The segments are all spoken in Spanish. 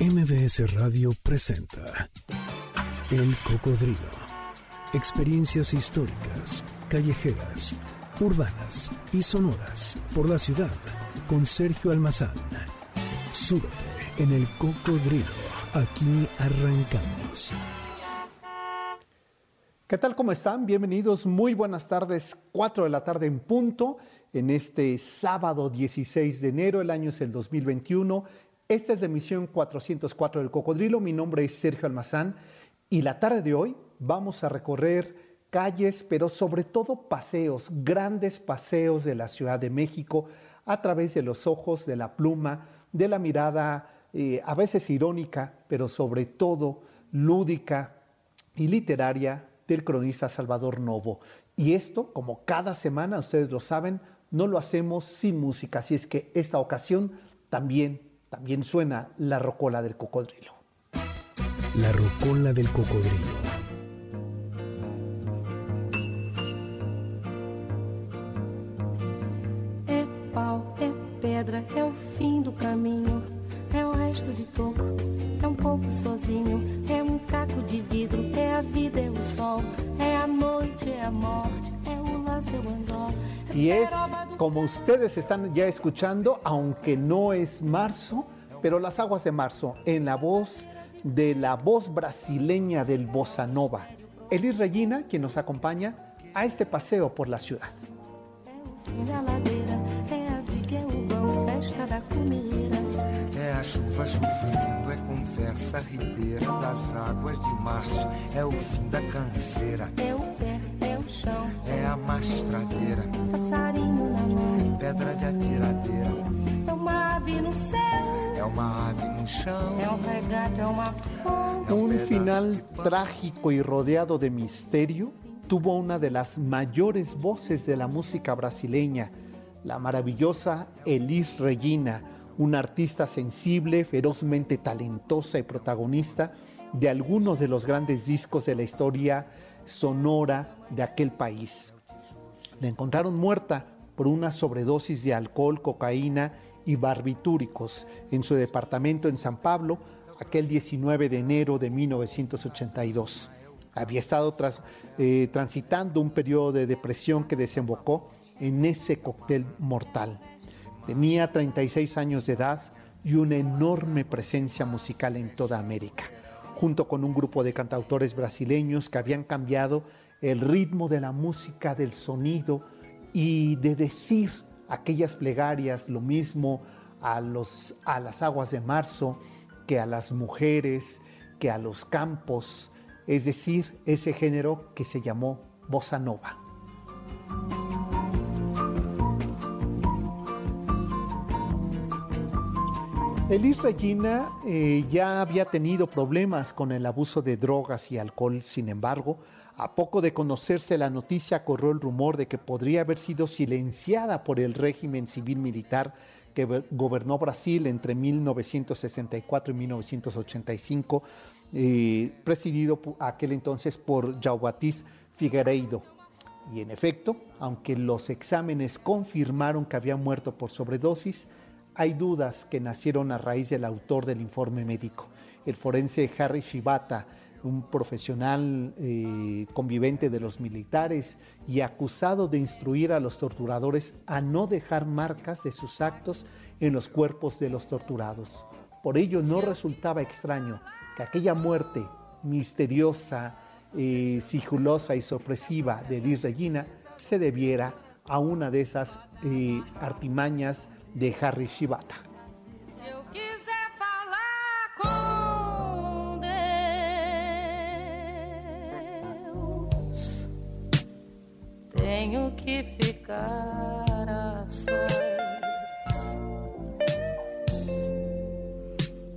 MBS Radio presenta El Cocodrilo. Experiencias históricas, callejeras, urbanas y sonoras por la ciudad con Sergio Almazán. Súbete en El Cocodrilo. Aquí arrancamos. ¿Qué tal? ¿Cómo están? Bienvenidos. Muy buenas tardes. 4 de la tarde en punto. En este sábado 16 de enero, el año es el 2021. Esta es la emisión 404 del Cocodrilo. Mi nombre es Sergio Almazán y la tarde de hoy vamos a recorrer calles, pero sobre todo paseos, grandes paseos de la Ciudad de México a través de los ojos, de la pluma, de la mirada eh, a veces irónica, pero sobre todo lúdica y literaria del cronista Salvador Novo. Y esto, como cada semana, ustedes lo saben, no lo hacemos sin música, así es que esta ocasión también también suena la rocola del cocodrilo. La rocola del cocodrilo. Como ustedes están ya escuchando, aunque no es marzo, pero las aguas de marzo, en la voz de la voz brasileña del bossa nova, Elis Regina, quien nos acompaña a este paseo por la ciudad. É a ladeira, é a viga, é o vão, festa da comida. É a chuva chovendo, é conversa ribeira das águas de março. É o fim da canseira, É o pé, é o chão, é a mastradeira, passarinho na mão. pedra de atiradeira. É uma ave no céu, É uma ave no chão, é um regato, é uma fonte. Un final trágico y rodeado de misterio tuvo una de las mayores voces de la música brasileña, la maravillosa Elis Regina, una artista sensible, ferozmente talentosa y protagonista de algunos de los grandes discos de la historia sonora de aquel país. La encontraron muerta por una sobredosis de alcohol, cocaína y barbitúricos en su departamento en San Pablo aquel 19 de enero de 1982. Había estado tras- eh, transitando un periodo de depresión que desembocó en ese cóctel mortal. Tenía 36 años de edad y una enorme presencia musical en toda América, junto con un grupo de cantautores brasileños que habían cambiado el ritmo de la música, del sonido y de decir aquellas plegarias, lo mismo a, las aguas de marzo, que a las mujeres, que a los campos, es decir, ese género que se llamó bossa nova. Elis Regina eh, ya había tenido problemas con el abuso de drogas y alcohol, sin embargo, a poco de conocerse la noticia corrió el rumor de que podría haber sido silenciada por el régimen civil militar que go- gobernó Brasil entre 1964 y 1985, eh, presidido aquel entonces por João Figueiredo. Y en efecto, aunque los exámenes confirmaron que había muerto por sobredosis, hay dudas que nacieron a raíz del autor del informe médico, el forense Harry Shibata, un profesional eh, convivente de los militares y acusado de instruir a los torturadores a no dejar marcas de sus actos en los cuerpos de los torturados. Por ello no resultaba extraño que aquella muerte misteriosa, eh, sigilosa y sorpresiva de Liz Regina se debiera a una de esas eh, artimañas de Harry Shibata. Eu quiser falar com Deus, tenho que ficar a sós.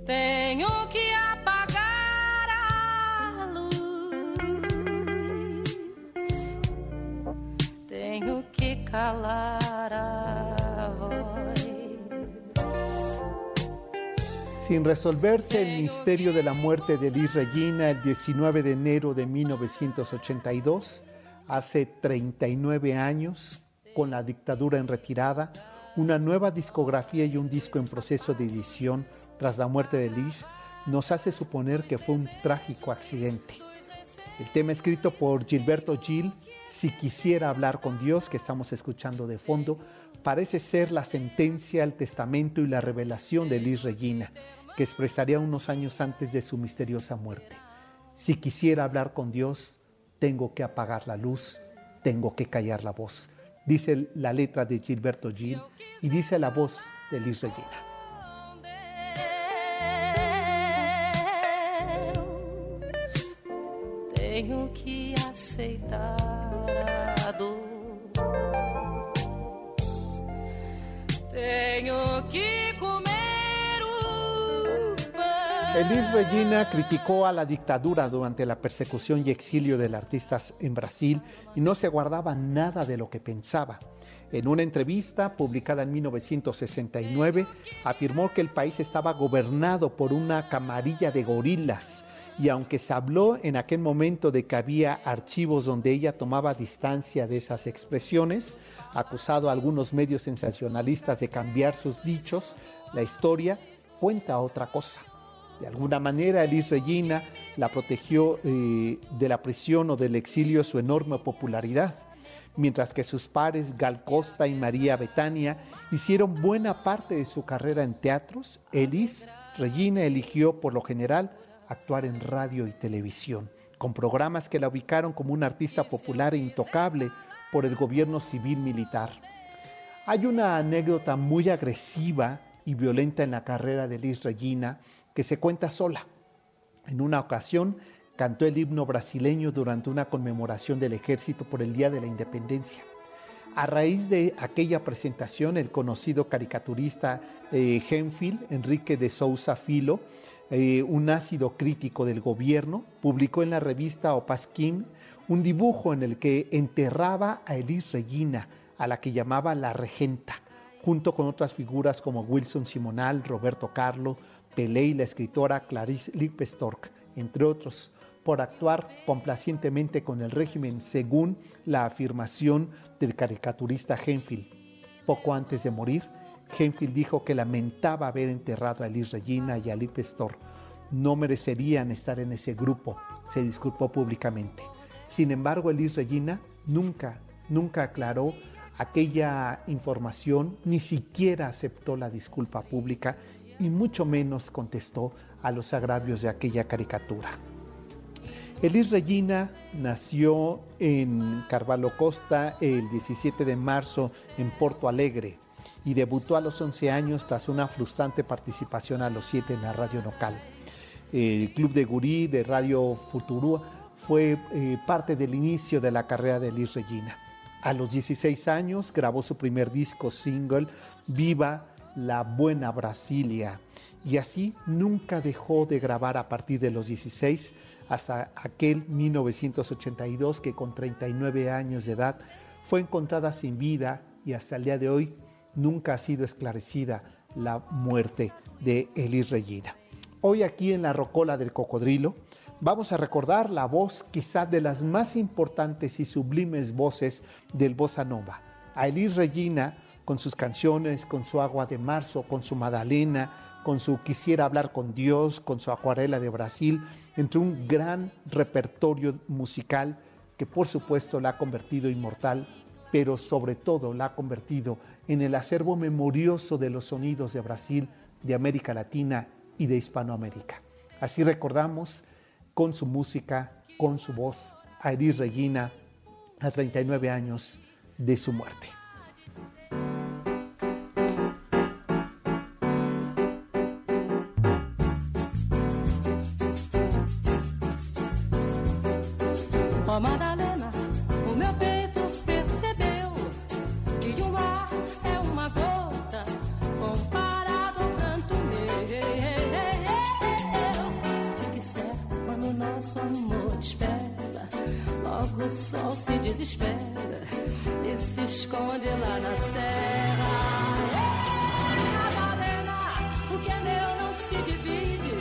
Tenho que apagar a luz. Tenho que calar Sin resolverse el misterio de la muerte de Liz Regina el 19 de enero de 1982, hace 39 años, con la dictadura en retirada, una nueva discografía y un disco en proceso de edición tras la muerte de Liz, nos hace suponer que fue un trágico accidente. El tema escrito por Gilberto Gil, Si quisiera hablar con Dios, que estamos escuchando de fondo, parece ser la sentencia, el testamento y la revelación de Liz Regina, que expresaría unos años antes de su misteriosa muerte. Si quisiera hablar con Dios, tengo que apagar la luz, tengo que callar la voz. Dice la letra de Gilberto Gil y dice la voz de Liz Regina. que aceitar a dor. Tenho que comer o pan. Elis Regina criticó a la dictadura durante la persecución y exilio de artistas en Brasil y no se guardaba nada de lo que pensaba. En una entrevista publicada en 1969, afirmó que el país estaba gobernado por una camarilla de gorilas y aunque se habló en aquel momento de que había archivos donde ella tomaba distancia de esas expresiones, acusado a algunos medios sensacionalistas de cambiar sus dichos, la historia cuenta otra cosa. De alguna manera, Elis Regina la protegió eh, de la prisión o del exilio su enorme popularidad, mientras que sus pares Gal Costa y María Betania hicieron buena parte de su carrera en teatros, Elis Regina eligió por lo general actuar en radio y televisión, con programas que la ubicaron como un artista popular e intocable por el gobierno civil militar. Hay una anécdota muy agresiva y violenta en la carrera de Liz Regina que se cuenta sola. En una ocasión cantó el himno brasileño durante una conmemoración del ejército por el Día de la Independencia. A raíz de aquella presentación, el conocido caricaturista eh, Enrique de Sousa Filo, eh, un ácido crítico del gobierno, publicó en la revista Opasquim un dibujo en el que enterraba a Elis Regina, a la que llamaba la regenta, junto con otras figuras como Wilson Simonal, Roberto Carlo, Pelé y la escritora Clarice Lippestork, entre otros, por actuar complacientemente con el régimen según la afirmación del caricaturista Henfield. Poco antes de morir, Henfield dijo que lamentaba haber enterrado a Liz Regina y a Lee Pestor. No merecerían estar en ese grupo, se disculpó públicamente. Sin embargo, Liz Regina nunca, nunca aclaró aquella información, ni siquiera aceptó la disculpa pública y mucho menos contestó a los agravios de aquella caricatura. Elis Regina nació en Carvalho Costa el 17 de marzo en Porto Alegre, y debutó a los 11 años tras una frustrante participación a los 7 en la radio local. El Club de Gurí de Radio Futuro fue eh, parte del inicio de la carrera de Liz Regina. A los 16 años grabó su primer disco single, Viva la Buena Brasilia, y así nunca dejó de grabar a partir de los 16 hasta aquel 1982 que con 39 años de edad fue encontrada sin vida y hasta el día de hoy nunca ha sido esclarecida la muerte de Elis Regina. Hoy aquí en la Rocola del Cocodrilo vamos a recordar la voz quizá de las más importantes y sublimes voces del bossa nova. A Elis Regina con sus canciones, con su Agua de Marzo, con su Madalena, con su Quisiera hablar con Dios, con su Acuarela de Brasil, entre un gran repertorio musical que por supuesto la ha convertido inmortal pero sobre todo la ha convertido en el acervo memorioso de los sonidos de Brasil, de América Latina y de Hispanoamérica. Así recordamos con su música, con su voz, a Edith Regina a 39 años de su muerte. desespera e se esconde lá na serra. Madalena, o que é meu não se divide,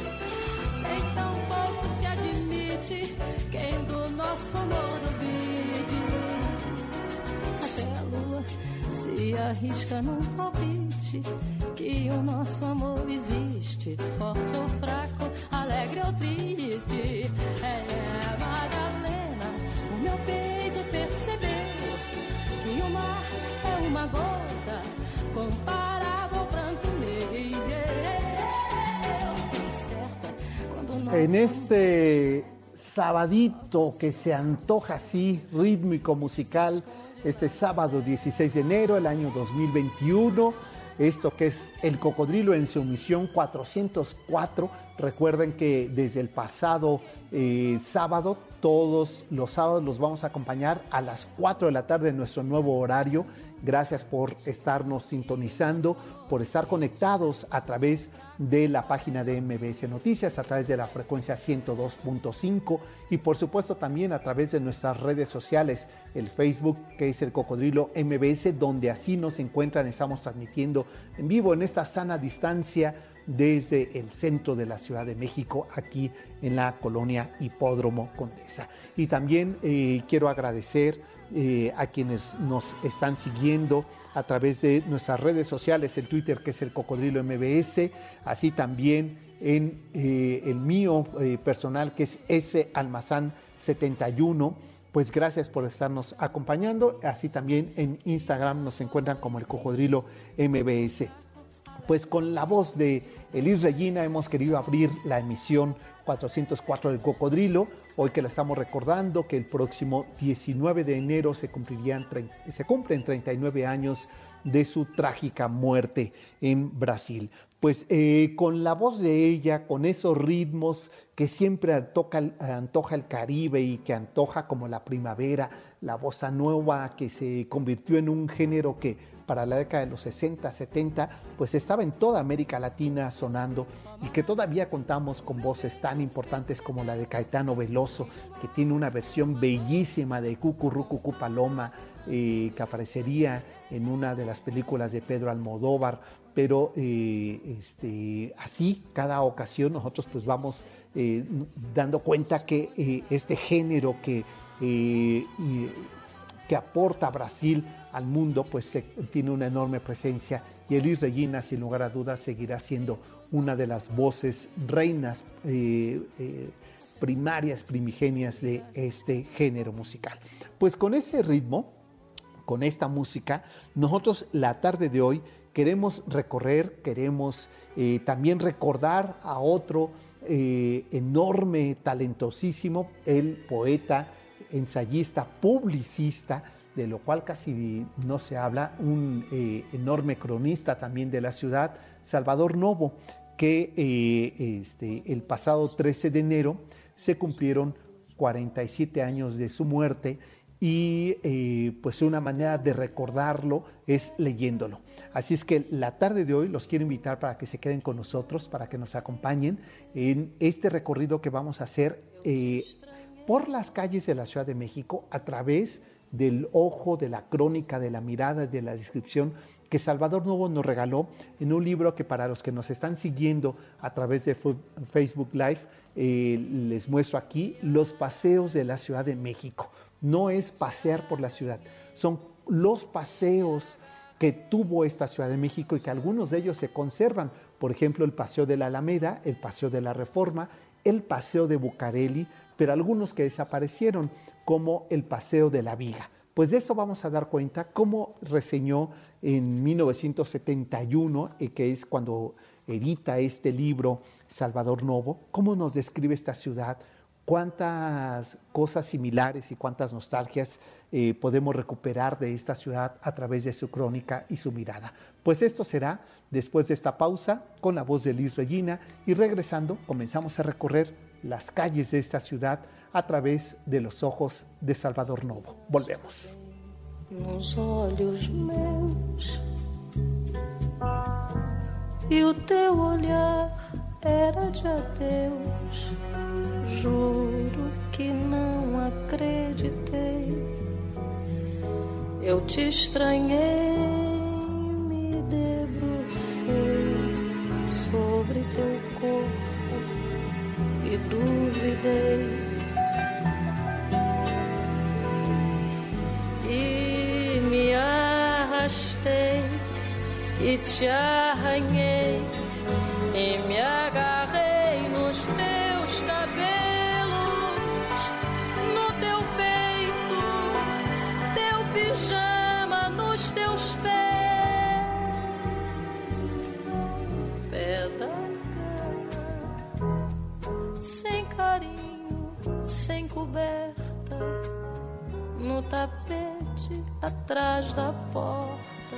então pouco se admite quem do nosso amor duvide. Até a lua se arrisca, não pode En este sabadito que se antoja así, rítmico musical, este sábado 16 de enero del año 2021 esto que es el cocodrilo en su misión 404. Recuerden que desde el pasado eh, sábado, todos los sábados los vamos a acompañar a las 4 de la tarde en nuestro nuevo horario. Gracias por estarnos sintonizando, por estar conectados a través de la página de MBS Noticias, a través de la frecuencia 102.5 y por supuesto también a través de nuestras redes sociales, el Facebook que es el Cocodrilo MBS, donde así nos encuentran, estamos transmitiendo en vivo en esta sana distancia desde el centro de la Ciudad de México, aquí en la colonia Hipódromo Condesa. Y también eh, quiero agradecer eh, a quienes nos están siguiendo a través de nuestras redes sociales, el Twitter que es el Cocodrilo MBS, así también en eh, el mío eh, personal que es S Almazán 71. Pues gracias por estarnos acompañando. Así también en Instagram nos encuentran como el Cocodrilo MBS. Pues con la voz de Elis Regina hemos querido abrir la emisión 404 del Cocodrilo Hoy que la estamos recordando, que el próximo 19 de enero se, cumplirían, se cumplen 39 años de su trágica muerte en Brasil. Pues eh, con la voz de ella, con esos ritmos que siempre antoja el Caribe y que antoja como la primavera, la bossa nueva que se convirtió en un género que para la década de los 60, 70, pues estaba en toda América Latina sonando y que todavía contamos con voces tan importantes como la de Caetano Veloso, que tiene una versión bellísima de Cucurrucucu Paloma, eh, que aparecería en una de las películas de Pedro Almodóvar, pero eh, este, así cada ocasión nosotros pues vamos eh, dando cuenta que este género que, que aporta Brasil al mundo, pues tiene una enorme presencia y Elis Regina, sin lugar a dudas, seguirá siendo una de las voces reinas eh, eh, primarias, primigenias de este género musical. Pues con ese ritmo, con esta música, nosotros la tarde de hoy queremos recorrer, queremos eh, también recordar a otro enorme, talentosísimo, el poeta, ensayista, publicista, de lo cual casi no se habla, un eh, enorme cronista también de la ciudad, Salvador Novo, que eh, este, el pasado 13 de enero se cumplieron 47 años de su muerte y eh, pues una manera de recordarlo es leyéndolo. Así es que la tarde de hoy los quiero invitar para que se queden con nosotros, para que nos acompañen en este recorrido que vamos a hacer por las calles de la Ciudad de México a través del ojo, de la crónica, de la mirada, de la descripción que Salvador Novo nos regaló en un libro que para los que nos están siguiendo a través de Facebook Live, eh, les muestro aquí los paseos de la Ciudad de México. No es pasear por la ciudad, son los paseos que tuvo esta Ciudad de México y que algunos de ellos se conservan. Por ejemplo, el Paseo de la Alameda, el Paseo de la Reforma, el Paseo de Bucareli, pero algunos que desaparecieron como el Paseo de la Viga. Pues de eso vamos a dar cuenta, cómo reseñó en 1971, eh, que es cuando edita este libro Salvador Novo, cómo nos describe esta ciudad, cuántas cosas similares y cuántas nostalgias eh, podemos recuperar de esta ciudad a través de su crónica y su mirada. Pues esto será después de esta pausa con la voz de Liz Regina y regresando comenzamos a recorrer las calles de esta ciudad a través de los ojos de Salvador Novo. Volvemos. Nos olhos meus e o teu olhar era de adeus. Juro que não acreditei. Eu te estranhei, me debrucei sobre teu corpo e duvidei e te arranhei e me agarrei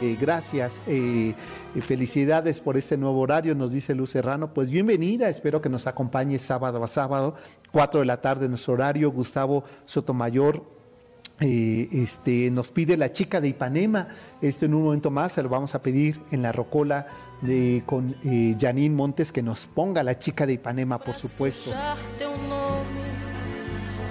Eh, gracias, eh, felicidades por este nuevo horario, nos dice Luz Serrano. Pues bienvenida, espero que nos acompañe sábado a sábado, 4 de la tarde nuestro horario. Gustavo Sotomayor eh, este, nos pide la chica de Ipanema. Esto en un momento más se lo vamos a pedir en la rocola de, con eh, Janine Montes que nos ponga la chica de Ipanema, por supuesto.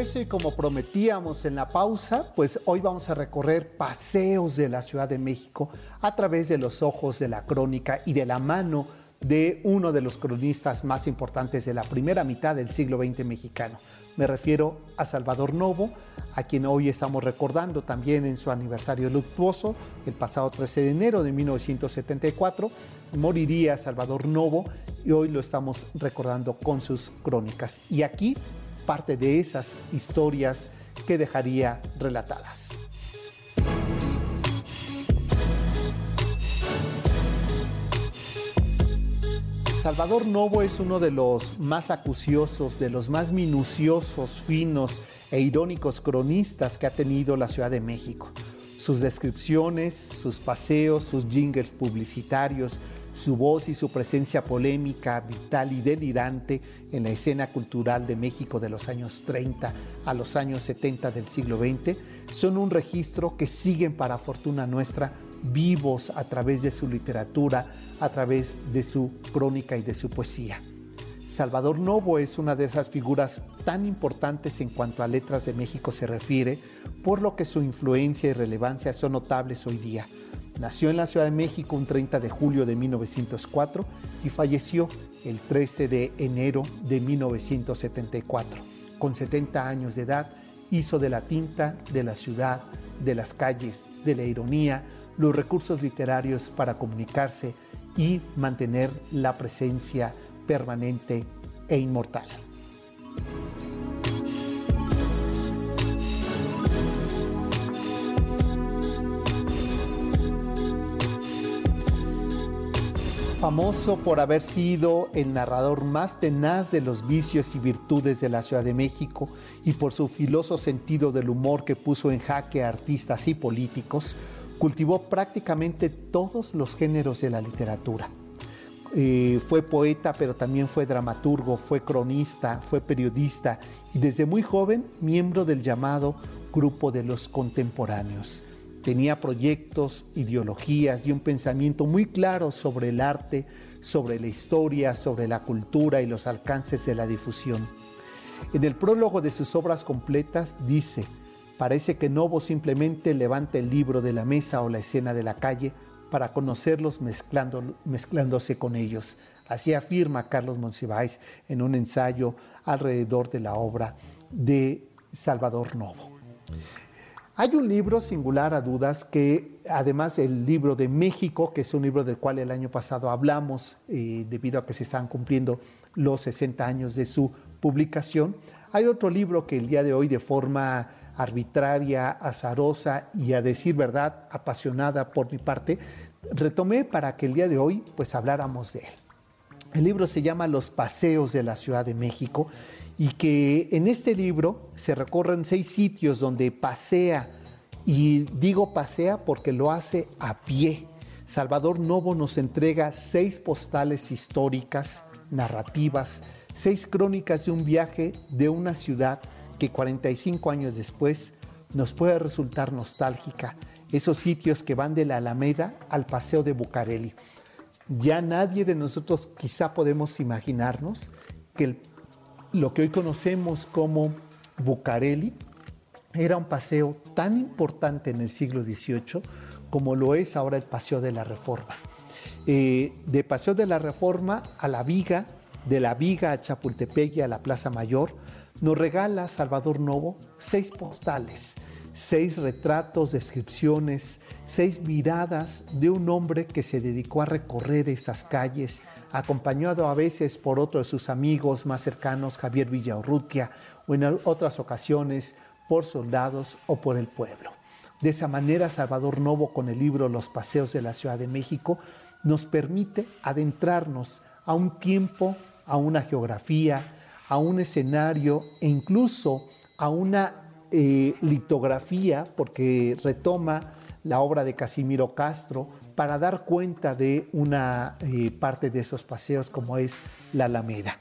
regreso y como prometíamos en la pausa, pues hoy vamos a recorrer paseos de la Ciudad de México a través de los ojos de la crónica y de la mano de uno de los cronistas más importantes de la primera mitad del siglo XX mexicano. Me refiero a Salvador Novo, a quien hoy estamos recordando también en su aniversario luctuoso, el pasado 13 de enero de 1974. Moriría Salvador Novo y hoy lo estamos recordando con sus crónicas. Y aquí parte de esas historias que dejaría relatadas. Salvador Novo es uno de los más acuciosos, de los más minuciosos, finos e irónicos cronistas que ha tenido la Ciudad de México. Sus descripciones, sus paseos, sus jingles publicitarios, su voz y su presencia polémica, vital y delirante en la escena cultural de México de los años 30 a los años 70 del siglo XX son un registro que siguen para fortuna nuestra vivos a través de su literatura, a través de su crónica y de su poesía. Salvador Novo es una de esas figuras tan importantes en cuanto a letras de México se refiere, por lo que su influencia y relevancia son notables hoy día. Nació en la Ciudad de México un 30 de julio de 1904 y falleció el 13 de enero de 1974. Con 70 años de edad, hizo de la tinta, de la ciudad, de las calles, de la ironía, los recursos literarios para comunicarse y mantener la presencia permanente e inmortal. Famoso por haber sido el narrador más tenaz de los vicios y virtudes de la Ciudad de México y por su filoso sentido del humor que puso en jaque a artistas y políticos, cultivó prácticamente todos los géneros de la literatura. Eh, fue poeta, pero también fue dramaturgo, fue cronista, fue periodista y desde muy joven miembro del llamado Grupo de los Contemporáneos. Tenía proyectos, ideologías y un pensamiento muy claro sobre el arte, sobre la historia, sobre la cultura y los alcances de la difusión. En el prólogo de sus obras completas dice, parece que Novo simplemente levanta el libro de la mesa o la escena de la calle para conocerlos mezclándose con ellos. Así afirma Carlos Monsiváis en un ensayo alrededor de la obra de Salvador Novo. Hay un libro singular a dudas que, además del libro de México, que es un libro del cual el año pasado hablamos eh, debido a que se están cumpliendo los 60 años de su publicación, hay otro libro que el día de hoy de forma arbitraria, azarosa y a decir verdad, apasionada por mi parte, retomé para que el día de hoy pues habláramos de él. El libro se llama Los Paseos de la Ciudad de México y que en este libro se recorren seis sitios donde pasea, y digo pasea porque lo hace a pie. Salvador Novo nos entrega seis postales históricas, narrativas, seis crónicas de un viaje de una ciudad que 45 años después nos puede resultar nostálgica, esos sitios que van de la Alameda al Paseo de Bucareli. Ya nadie de nosotros quizá podemos imaginarnos que lo que hoy conocemos como Bucareli era un paseo tan importante en el siglo XVIII como lo es ahora el Paseo de la Reforma. Eh, de Paseo de la Reforma a la Viga, de la Viga a Chapultepec y a la Plaza Mayor, nos regala Salvador Novo seis postales, seis retratos, descripciones, seis miradas de un hombre que se dedicó a recorrer estas calles, acompañado a veces por otro de sus amigos más cercanos, Javier Villaurrutia, o en otras ocasiones por soldados o por el pueblo. De esa manera, Salvador Novo, con el libro Los Paseos de la Ciudad de México, nos permite adentrarnos a un tiempo, a una geografía, a un escenario e incluso a una eh, litografía, porque retoma la obra de Casimiro Castro, para dar cuenta de una eh, parte de esos paseos como es la Alameda.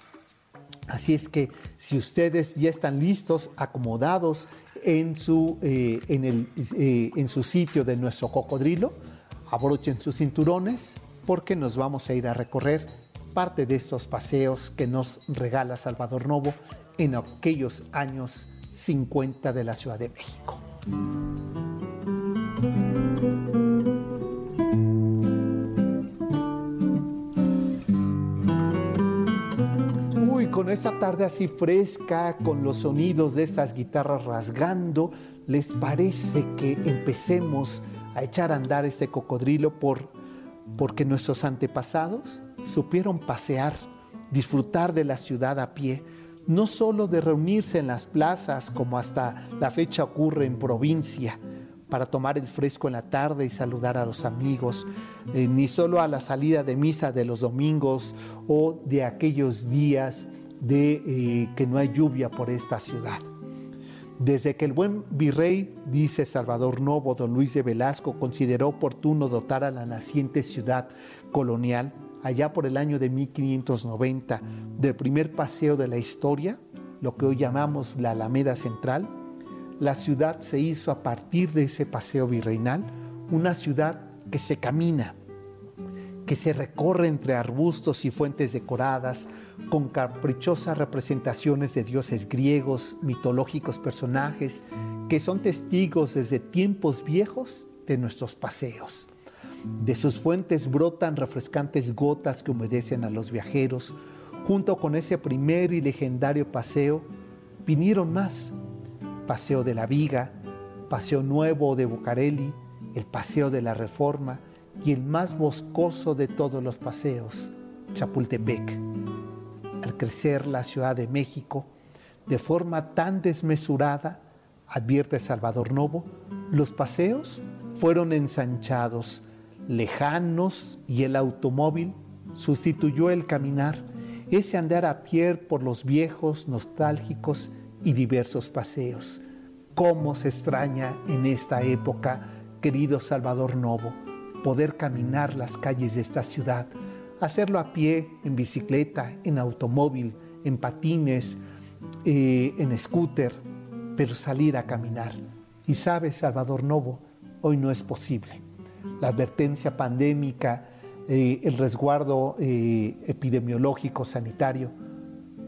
Así es que si ustedes ya están listos, acomodados en su, eh, en, el, eh, en su sitio de nuestro cocodrilo, abrochen sus cinturones porque nos vamos a ir a recorrer parte de estos paseos que nos regala Salvador Novo en aquellos años 50 de la Ciudad de México. Con esta tarde así fresca, con los sonidos de estas guitarras rasgando, ¿les parece que empecemos a echar a andar este cocodrilo por, porque nuestros antepasados supieron pasear, disfrutar de la ciudad a pie, no solo de reunirse en las plazas como hasta la fecha ocurre en provincia, para tomar el fresco en la tarde y saludar a los amigos, eh, ni solo a la salida de misa de los domingos o de aquellos días de eh, que no hay lluvia por esta ciudad. Desde que el buen virrey, dice Salvador Novo, don Luis de Velasco, consideró oportuno dotar a la naciente ciudad colonial, allá por el año de 1590, del primer paseo de la historia, lo que hoy llamamos la Alameda Central, la ciudad se hizo a partir de ese paseo virreinal una ciudad que se camina, que se recorre entre arbustos y fuentes decoradas, con caprichosas representaciones de dioses griegos, mitológicos personajes, que son testigos desde tiempos viejos de nuestros paseos. De sus fuentes brotan refrescantes gotas que humedecen a los viajeros. Junto con ese primer y legendario paseo, vinieron más. Paseo de la Viga, Paseo Nuevo de Bucareli, el Paseo de la Reforma y el más boscoso de todos los paseos, Chapultepec crecer la Ciudad de México de forma tan desmesurada, advierte Salvador Novo, los paseos fueron ensanchados, lejanos y el automóvil sustituyó el caminar, ese andar a pie por los viejos, nostálgicos y diversos paseos. ¿Cómo se extraña en esta época, querido Salvador Novo, poder caminar las calles de esta ciudad? Hacerlo a pie, en bicicleta, en automóvil, en patines, eh, en scooter, pero salir a caminar. Y sabe, Salvador Novo, hoy no es posible. La advertencia pandémica, eh, el resguardo eh, epidemiológico sanitario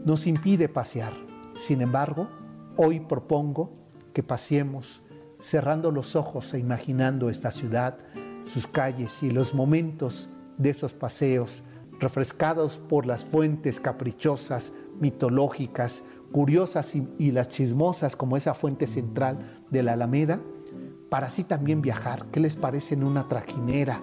nos impide pasear. Sin embargo, hoy propongo que paseemos cerrando los ojos e imaginando esta ciudad, sus calles y los momentos de esos paseos, refrescados por las fuentes caprichosas, mitológicas, curiosas y, las chismosas como esa fuente central de la Alameda, para así también viajar. ¿Qué les parece en una trajinera,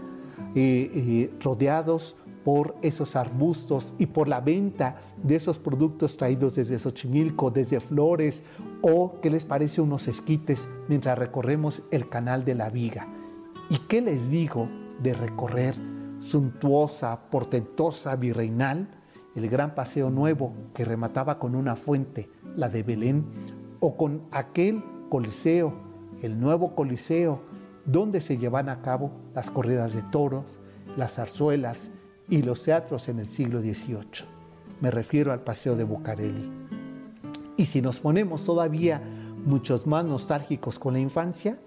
eh, eh, rodeados por esos arbustos y por la venta de esos productos traídos desde Xochimilco, desde Flores, o qué les parece unos esquites mientras recorremos el canal de la Viga? ¿Y qué les digo de recorrer suntuosa, portentosa, virreinal, el gran paseo nuevo que remataba con una fuente, la de Belén, o con aquel coliseo, el nuevo coliseo, donde se llevan a cabo las corridas de toros, las zarzuelas y los teatros en el siglo XVIII. Me refiero al paseo de Bucareli. Y si nos ponemos todavía muchos más nostálgicos con la infancia,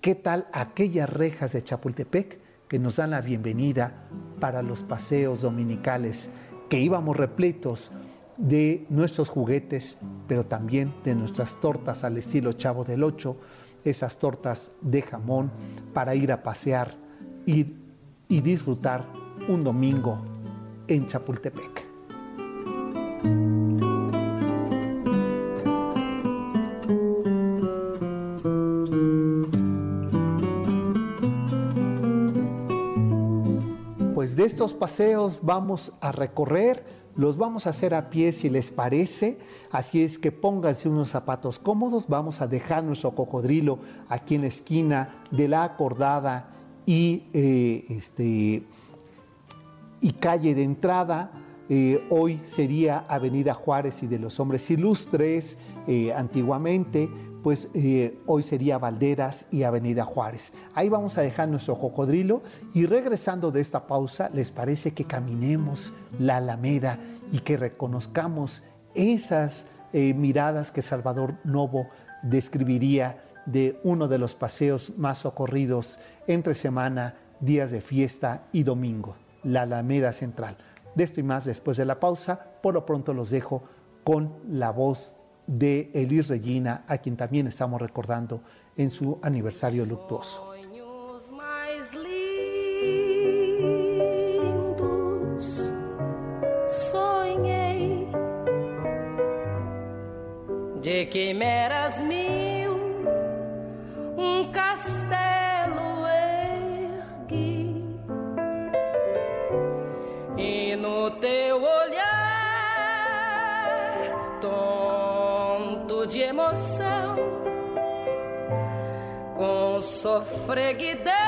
¿qué tal aquellas rejas de Chapultepec que nos dan la bienvenida para los paseos dominicales, que íbamos repletos de nuestros juguetes, pero también de nuestras tortas al estilo Chavo del Ocho, esas tortas de jamón para ir a pasear y, disfrutar un domingo en Chapultepec. Estos paseos vamos a recorrer, los vamos a hacer a pie si les parece, así es que pónganse unos zapatos cómodos, vamos a dejar nuestro cocodrilo aquí en la esquina de la acordada y eh, este, y calle de entrada. Eh, hoy sería Avenida Juárez y de los Hombres Ilustres, eh, antiguamente, pues eh, hoy sería Valderas y Avenida Juárez. Ahí vamos a dejar nuestro cocodrilo y regresando de esta pausa, ¿les parece que caminemos la Alameda y que reconozcamos esas miradas que Salvador Novo describiría de uno de los paseos más ocurridos entre semana, días de fiesta y domingo? la Alameda Central. De esto y más después de la pausa. Por lo pronto los dejo con la voz de Elis Regina, a quien también estamos recordando en su aniversario luctuoso. de quimeras mil, sofreguidez.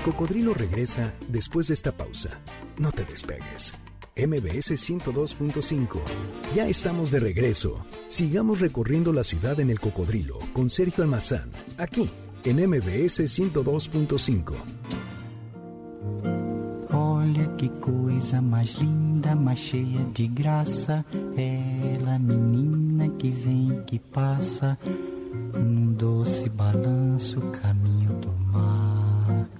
El cocodrilo regresa después de esta pausa. No te despegues. MBS 102.5. Ya estamos de regreso. Sigamos recorriendo la ciudad en el cocodrilo con Sergio Almazán, aquí en MBS 102.5. Olha que coisa mais linda, mais cheia de graça. Ela, menina que vem e que passa, num doce balanço, caminho do mar.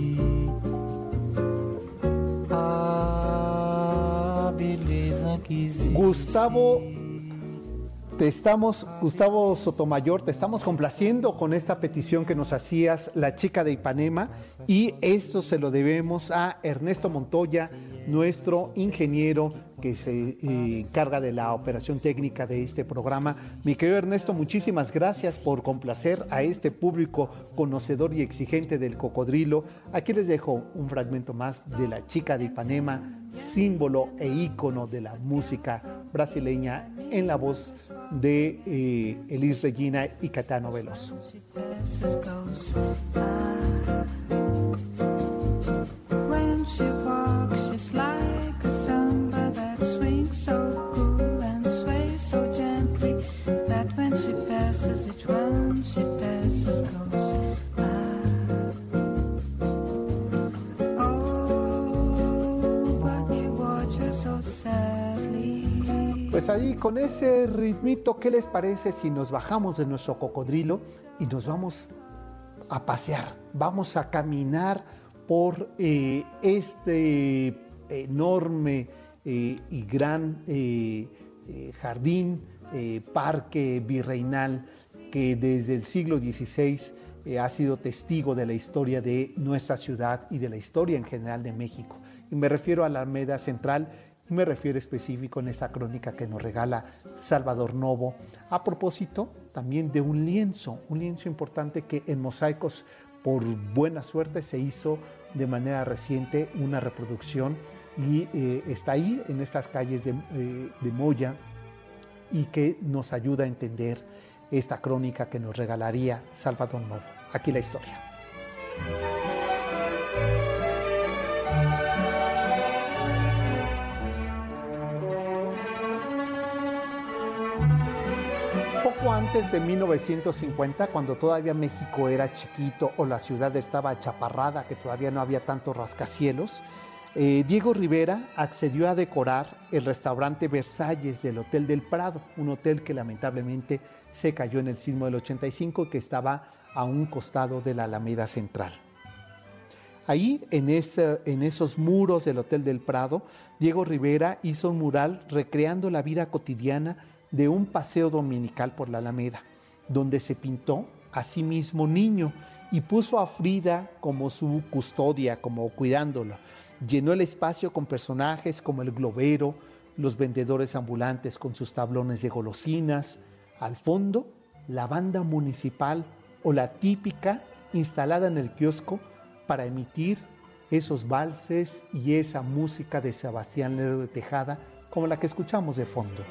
Gustavo, te estamos, Gustavo Sotomayor, te estamos complaciendo con esta petición que nos hacías la chica de Ipanema y esto se lo debemos a Ernesto Montoya, nuestro ingeniero que se eh, encarga de la operación técnica de este programa. Mi querido Ernesto, muchísimas gracias por complacer a este público conocedor y exigente del cocodrilo. Aquí les dejo un fragmento más de la chica de Ipanema, símbolo e ícono de la música brasileña en la voz de eh, Elis Regina y Catano Veloso. Con ese ritmito, ¿qué les parece si nos bajamos de nuestro cocodrilo y nos vamos a pasear? Vamos a caminar por eh, este enorme eh, y gran eh, jardín, parque virreinal que desde el siglo XVI ha sido testigo de la historia de nuestra ciudad y de la historia en general de México. Y me refiero a la Alameda Central me refiero específico en esta crónica que nos regala Salvador Novo, a propósito también de un lienzo, un lienzo importante que en mosaicos, por buena suerte, se hizo de manera reciente una reproducción y eh, está ahí en estas calles de, eh, de Moya y que nos ayuda a entender esta crónica que nos regalaría Salvador Novo. Aquí la historia. Antes de 1950, cuando todavía México era chiquito o la ciudad estaba chaparrada, que todavía no había tantos rascacielos, eh, Diego Rivera accedió a decorar el restaurante Versalles del Hotel del Prado, un hotel que lamentablemente se cayó en el sismo del 85 y que estaba a un costado de la Alameda Central. Ahí, en, en esos muros del Hotel del Prado, Diego Rivera hizo un mural recreando la vida cotidiana de un paseo dominical por la Alameda, donde se pintó a sí mismo niño y puso a Frida como su custodia, como cuidándolo. Llenó el espacio con personajes como el globero, los vendedores ambulantes con sus tablones de golosinas, al fondo la banda municipal o la típica instalada en el kiosco para emitir esos valses y esa música de Sebastián Lero de Tejada como la que escuchamos de fondo.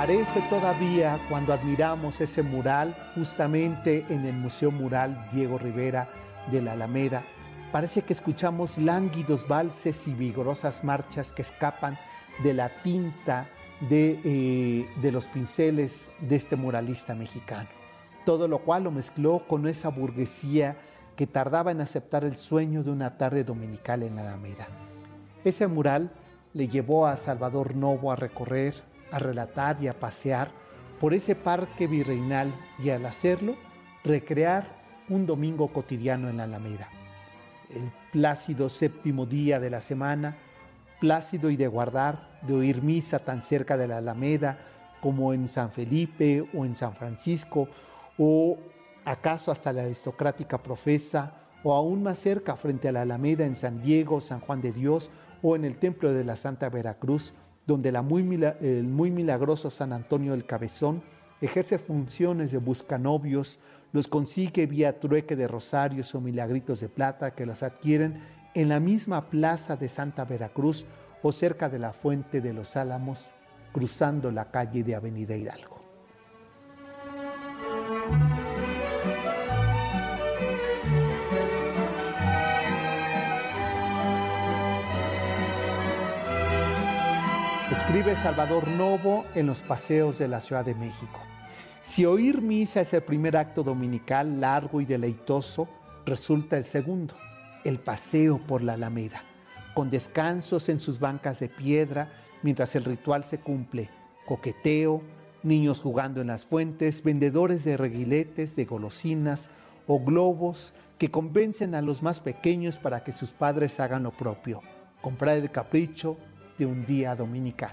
Parece todavía cuando admiramos ese mural justamente en el Museo Mural Diego Rivera de la Alameda, parece que escuchamos lánguidos valses y vigorosas marchas que escapan de la tinta de, eh, de los pinceles de este muralista mexicano. Todo lo cual lo mezcló con esa burguesía que tardaba en aceptar el sueño de una tarde dominical en la Alameda. Ese mural le llevó a Salvador Novo a recorrer a relatar y a pasear por ese parque virreinal y al hacerlo, recrear un domingo cotidiano en la Alameda. El plácido séptimo día de la semana, plácido y de guardar, de oír misa tan cerca de la Alameda como en San Felipe o en San Francisco, o acaso hasta la aristocrática profesa, o aún más cerca frente a la Alameda en San Diego, San Juan de Dios, o en el Templo de la Santa Veracruz, donde el muy milagroso San Antonio del Cabezón ejerce funciones de buscanovios, los consigue vía trueque de rosarios o milagritos de plata que los adquieren en la misma plaza de Santa Veracruz o cerca de la Fuente de los Álamos, cruzando la calle de Avenida Hidalgo. Escribe Salvador Novo en los paseos de la Ciudad de México. Si oír misa es el primer acto dominical largo y deleitoso, resulta el segundo, el paseo por la Alameda, con descansos en sus bancas de piedra mientras el ritual se cumple, coqueteo, niños jugando en las fuentes, vendedores de reguiletes, de golosinas o globos que convencen a los más pequeños para que sus padres hagan lo propio, comprar el capricho, un día dominical.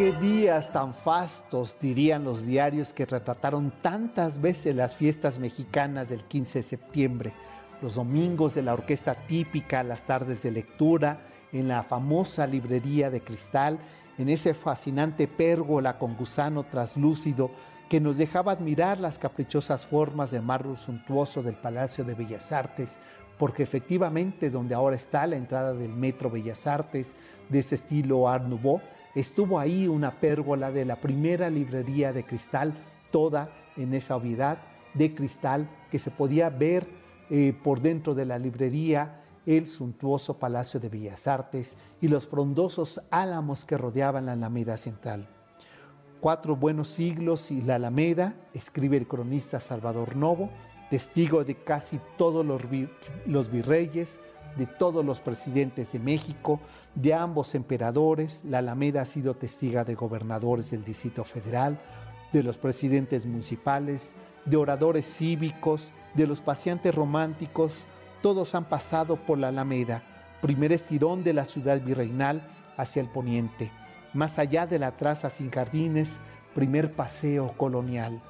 Qué días tan fastos, dirían los diarios que retrataron tantas veces las fiestas mexicanas del 15 de septiembre, los domingos de la orquesta típica, las tardes de lectura, en la famosa librería de cristal, en ese fascinante pérgola con gusano traslúcido que nos dejaba admirar las caprichosas formas de mármol suntuoso del Palacio de Bellas Artes, porque efectivamente donde ahora está la entrada del Metro Bellas Artes de ese estilo Art Nouveau, estuvo ahí una pérgola de la primera librería de cristal, toda en esa obviedad de cristal que se podía ver eh, por dentro de la librería el suntuoso Palacio de Bellas Artes y los frondosos álamos que rodeaban la Alameda Central. Cuatro buenos siglos y la Alameda, escribe el cronista Salvador Novo, testigo de casi todos los, virreyes, de todos los presidentes de México, de ambos emperadores. La Alameda ha sido testiga de gobernadores del Distrito Federal, de los presidentes municipales, de oradores cívicos, de los pacientes románticos. Todos han pasado por la Alameda, primer estirón de la ciudad virreinal hacia el poniente. Más allá de la traza sin jardines, primer paseo colonial.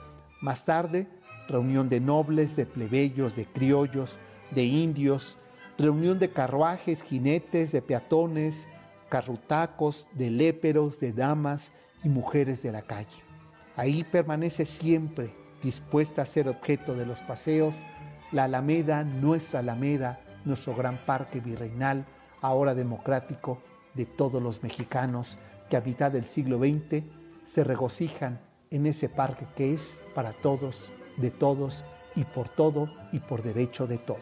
Más tarde, reunión de nobles, de plebeyos, de criollos, de indios, reunión de carruajes, jinetes, de peatones, carrutacos, de léperos, de damas y mujeres de la calle. Ahí permanece siempre dispuesta a ser objeto de los paseos la Alameda, nuestra Alameda, nuestro gran parque virreinal, ahora democrático, de todos los mexicanos que a mitad del siglo XX se regocijan en ese parque que es para todos de todos y por todo y por derecho de todo.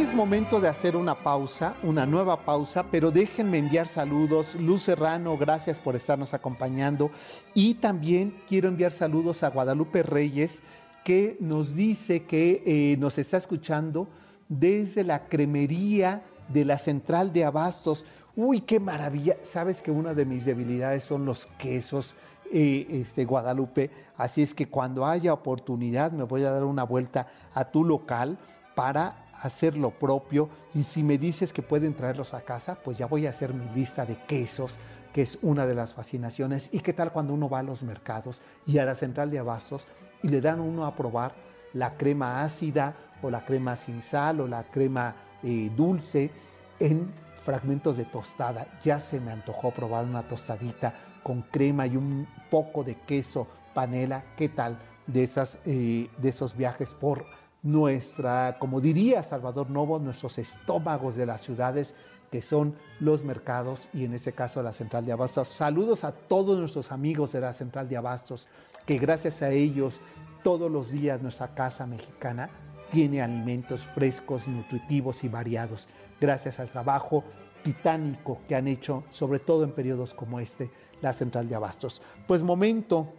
Es momento de hacer una pausa, una nueva pausa, pero déjenme enviar saludos. Luz Serrano, gracias por estarnos acompañando. Y también quiero enviar saludos a Guadalupe Reyes, que nos dice que eh, nos está escuchando desde la cremería de la central de abastos. Uy, qué maravilla. Sabes que una de mis debilidades son los quesos. Eh, este, Guadalupe, así es que cuando haya oportunidad me voy a dar una vuelta a tu local para hacer lo propio y si me dices que pueden traerlos a casa, pues ya voy a hacer mi lista de quesos, que es una de las fascinaciones. ¿Y qué tal cuando uno va a los mercados y a la central de abastos y le dan uno a probar la crema ácida o la crema sin sal o la crema eh, dulce en fragmentos de tostada? Ya se me antojó probar una tostadita con crema y un poco de queso panela. ¿Qué tal de, esas, eh, de esos viajes por nuestra, como diría Salvador Novo, nuestros estómagos de las ciudades que son los mercados y en este caso la central de abastos. Saludos a todos nuestros amigos de la central de abastos, que gracias a ellos todos los días nuestra casa mexicana tiene alimentos frescos, nutritivos y variados, gracias al trabajo titánico que han hecho, sobre todo en periodos como este, la central de abastos. Pues momento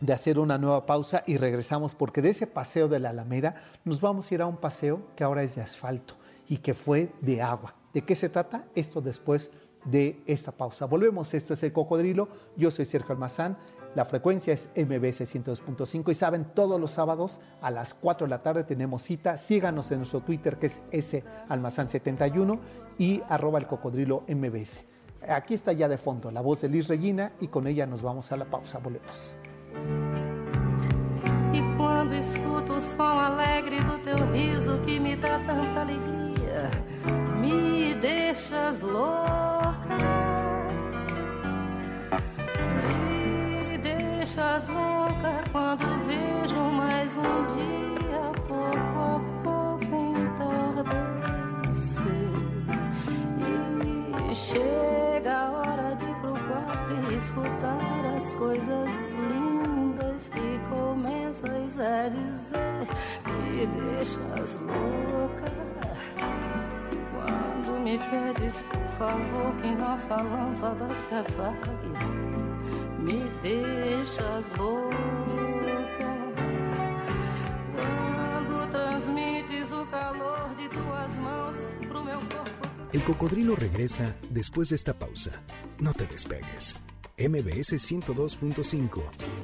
de hacer una nueva pausa y regresamos porque de ese paseo de la Alameda nos vamos a ir a un paseo que ahora es de asfalto y que fue de agua. ¿De qué se trata? Esto después de esta pausa. Volvemos, esto es el cocodrilo, yo soy Sergio Almazán, la frecuencia es MBS 102.5 y saben, todos los sábados a las 4 de la tarde tenemos cita, síganos en nuestro Twitter que es salmazán71 y arroba el cocodrilo MBS. Aquí está ya de fondo la voz de Liz Regina y con ella nos vamos a la pausa, volvemos. E quando escuto o som alegre do teu riso que me dá tanta alegria, me deixas louca. Me deixas louca quando vejo mais um dia pouco a pouco entardecer. E chega a hora de ir pro quarto e escutar as coisas começas a dizer me deixas louca. Quando me pedes, por favor, que nossa lâmpada se apague, me deixas louca. Quando transmites o calor de tuas mãos pro meu corpo. El cocodrilo regresa después de esta pausa. No te despegues. MBS 102.5.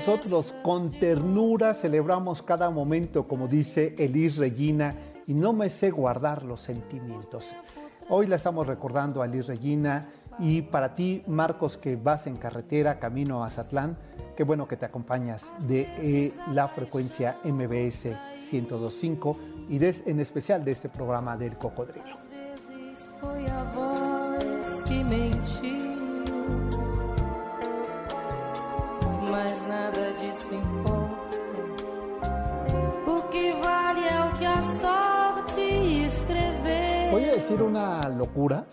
nosotros con ternura celebramos cada momento, como dice Elis Regina, y no me sé guardar los sentimientos. Hoy la estamos recordando a Elis Regina y para ti, Marcos, que vas en carretera camino a Zatlán, qué bueno que te acompañas de eh, la frecuencia MBS 1025 y de, en especial de este programa del cocodrilo. Nada disso importa. Voy a decir una locura,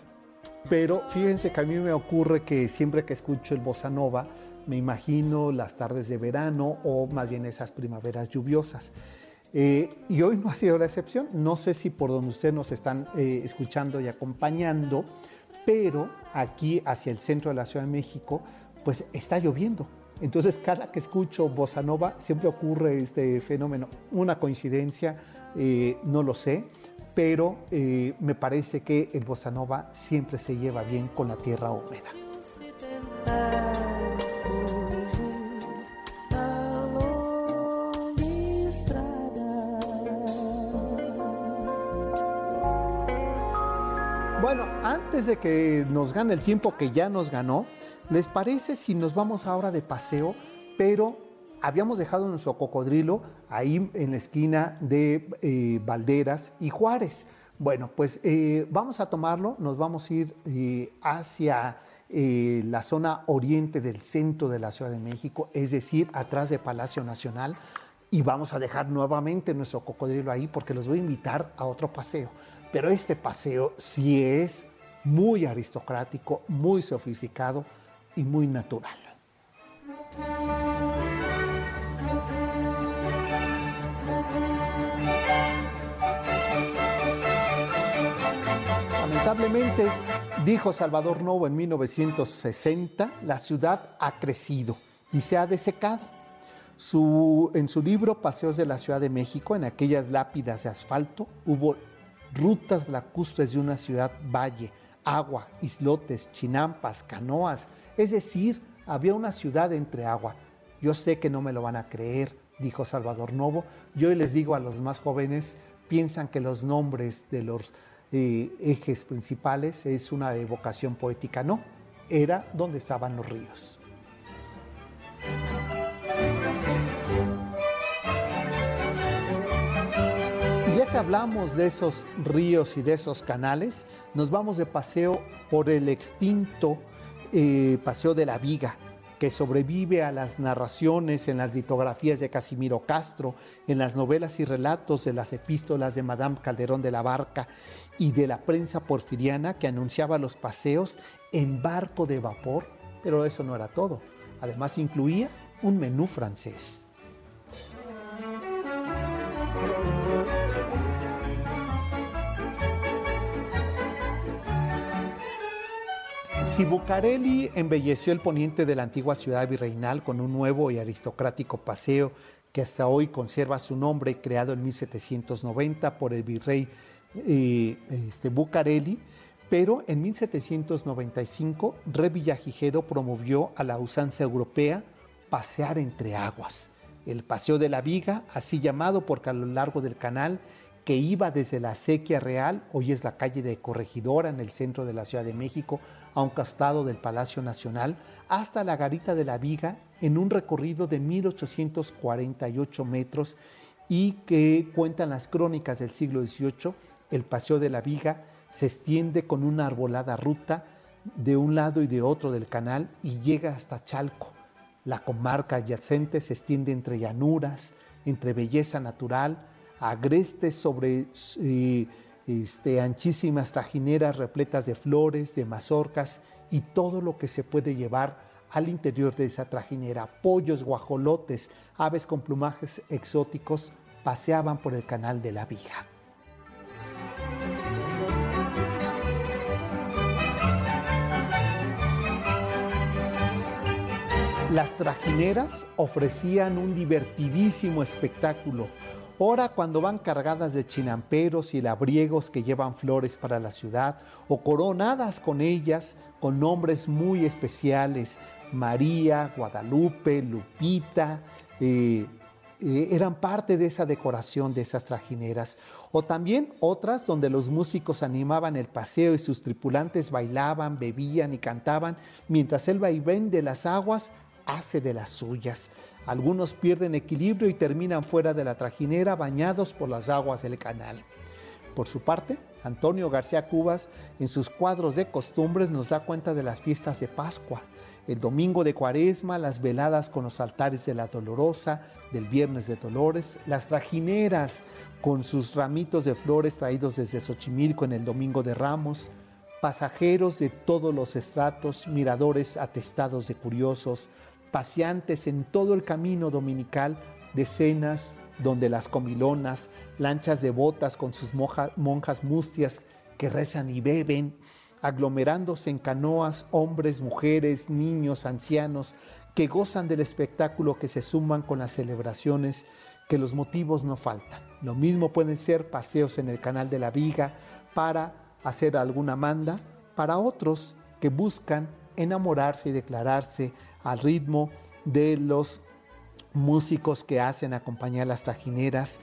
pero fíjense que a mí me ocurre que siempre que escucho el bossa nova, me imagino las tardes de verano o más bien esas primaveras lluviosas. Eh, y hoy no ha sido la excepción. No sé si por donde ustedes nos están eh, escuchando y acompañando, pero aquí hacia el centro de la Ciudad de México, pues está lloviendo. Entonces, cada que escucho bossa nova, siempre ocurre este fenómeno. Una coincidencia, eh, no lo sé, pero eh, me parece que el bossa nova siempre se lleva bien con la tierra húmeda. Bueno, antes de que nos gane el tiempo que ya nos ganó, ¿Les parece si nos vamos ahora de paseo, pero habíamos dejado nuestro cocodrilo ahí en la esquina de eh, Valderas y Juárez? Bueno, pues eh, vamos a tomarlo, nos vamos a ir eh, hacia la zona oriente del centro de la Ciudad de México, es decir, atrás de Palacio Nacional, y vamos a dejar nuevamente nuestro cocodrilo ahí porque los voy a invitar a otro paseo. Pero este paseo sí es muy aristocrático, muy sofisticado, y muy natural. Lamentablemente, dijo Salvador Novo en 1960, la ciudad ha crecido y se ha desecado. En su libro Paseos de la Ciudad de México, en aquellas lápidas de asfalto, hubo rutas lacustres de una ciudad valle, agua, islotes, chinampas, canoas, es decir, había una ciudad entre agua. Yo sé que no me lo van a creer, dijo Salvador Novo. Yo les digo a los más jóvenes, piensan que los nombres de los eh, ejes principales es una evocación poética. No, era donde estaban los ríos. Y ya que hablamos de esos ríos y de esos canales, nos vamos de paseo por el extinto eh, Paseo de la Viga, que sobrevive a las narraciones en las litografías de Casimiro Castro, en las novelas y relatos de las epístolas de Madame Calderón de la Barca y de la prensa porfiriana que anunciaba los paseos en barco de vapor, pero eso no era todo. Además incluía un menú francés. Si Bucareli embelleció el poniente de la antigua ciudad virreinal con un nuevo y aristocrático paseo que hasta hoy conserva su nombre, creado en 1790 por el virrey eh, este, Bucareli, pero en 1795 Revillagigedo promovió a la usanza europea pasear entre aguas. El Paseo de la Viga, así llamado porque a lo largo del canal que iba desde la Sequia Real, hoy es la calle de Corregidora en el centro de la Ciudad de México, a un costado del Palacio Nacional hasta la Garita de la Viga en un recorrido de 1848 metros y que cuentan las crónicas del siglo XVIII, el Paseo de la Viga se extiende con una arbolada ruta de un lado y de otro del canal y llega hasta Chalco. La comarca adyacente se extiende entre llanuras, entre belleza natural, agrestes sobre este, anchísimas trajineras repletas de flores, de mazorcas y todo lo que se puede llevar al interior de esa trajinera. Pollos, guajolotes, aves con plumajes exóticos paseaban por el canal de la Vija. Las trajineras ofrecían un divertidísimo espectáculo, Ora cuando van cargadas de chinamperos y labriegos que llevan flores para la ciudad o coronadas con ellas con nombres muy especiales, María, Guadalupe, Lupita, eh, eh, eran parte de esa decoración de esas trajineras. O también otras donde los músicos animaban el paseo y sus tripulantes bailaban, bebían y cantaban, mientras el vaivén de las aguas hace de las suyas. Algunos pierden equilibrio y terminan fuera de la trajinera bañados por las aguas del canal. Por su parte, Antonio García Cubas en sus cuadros de costumbres nos da cuenta de las fiestas de Pascua, el domingo de Cuaresma, las veladas con los altares de la Dolorosa, del Viernes de Dolores, las trajineras con sus ramitos de flores traídos desde Xochimilco en el Domingo de Ramos, pasajeros de todos los estratos, miradores atestados de curiosos, paseantes en todo el camino dominical, decenas donde las comilonas, lanchas devotas con sus monjas mustias que rezan y beben, aglomerándose en canoas hombres, mujeres, niños, ancianos, que gozan del espectáculo que se suman con las celebraciones, que los motivos no faltan. Lo mismo pueden ser paseos en el canal de la Viga para hacer alguna manda, para otros que buscan enamorarse y declararse al ritmo de los músicos que hacen acompañar las trajineras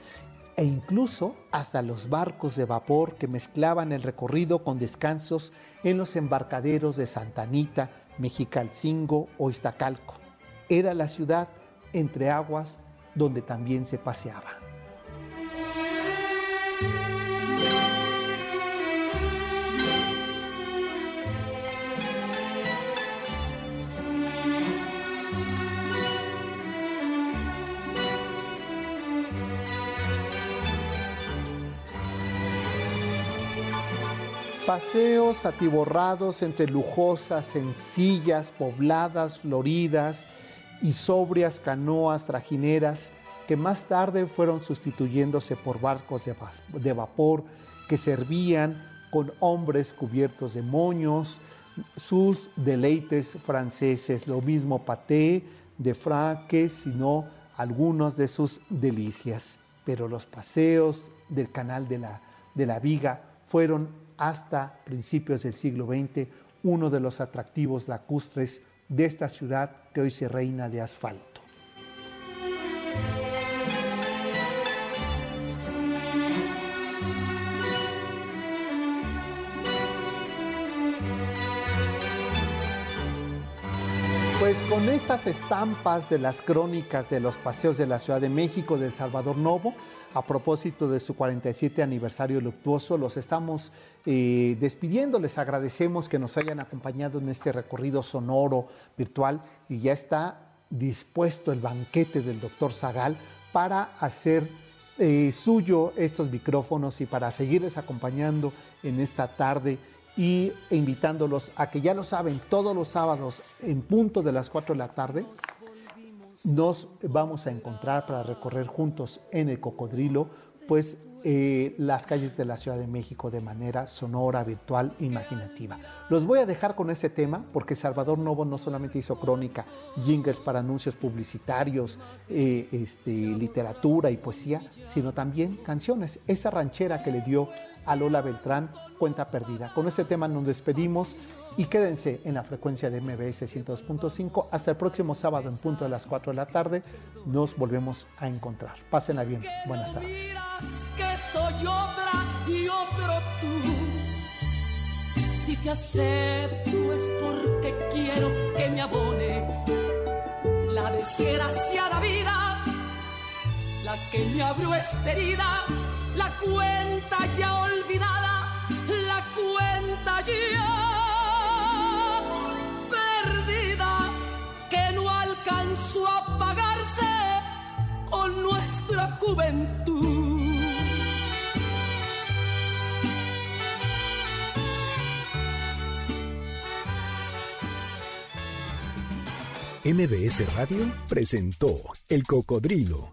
e incluso hasta los barcos de vapor que mezclaban el recorrido con descansos en los embarcaderos de Santa Anita, Mexicalcingo o Iztacalco. Era la ciudad entre aguas donde también se paseaba. Paseos atiborrados entre lujosas, sencillas, pobladas, floridas y sobrias canoas trajineras que más tarde fueron sustituyéndose por barcos de, vapor que servían con hombres cubiertos de moños, sus deleites franceses, lo mismo paté de fraque, sino algunos de sus delicias. Pero los paseos del canal de la, de la Viga fueron hasta principios del siglo XX uno de los atractivos lacustres de esta ciudad que hoy se reina de asfalto. Pues con estas estampas de las crónicas de los paseos de la Ciudad de México de Salvador Novo, a propósito de su 47 aniversario luctuoso. Los estamos eh, despidiendo, les agradecemos que nos hayan acompañado en este recorrido sonoro virtual y ya está dispuesto el banquete del doctor Zagal para hacer eh, suyo estos micrófonos y para seguirles acompañando en esta tarde y invitándolos a que ya lo saben, todos los sábados en punto de las 4 de la tarde nos vamos a encontrar para recorrer juntos en el cocodrilo, pues eh, las calles de la Ciudad de México de manera sonora, virtual, imaginativa. Los voy a dejar con ese tema porque Salvador Novo no solamente hizo crónica, jingles para anuncios publicitarios, eh, este, literatura y poesía, sino también canciones. Esa ranchera que le dio a Lola Beltrán, cuenta perdida. Con este tema nos despedimos y quédense en la frecuencia de MBS 102.5. Hasta el próximo sábado en punto de las 4 de la tarde nos volvemos a encontrar. Pásenla bien. Buenas tardes. Que soy otra y otro tú. Si te acepto es porque quiero que me abone la desgraciada vida, la que me abrió esta herida, la cuenta ya olvidada, la cuenta ya alcanzó a pagarse con nuestra juventud. MBS Radio presentó El Cocodrilo.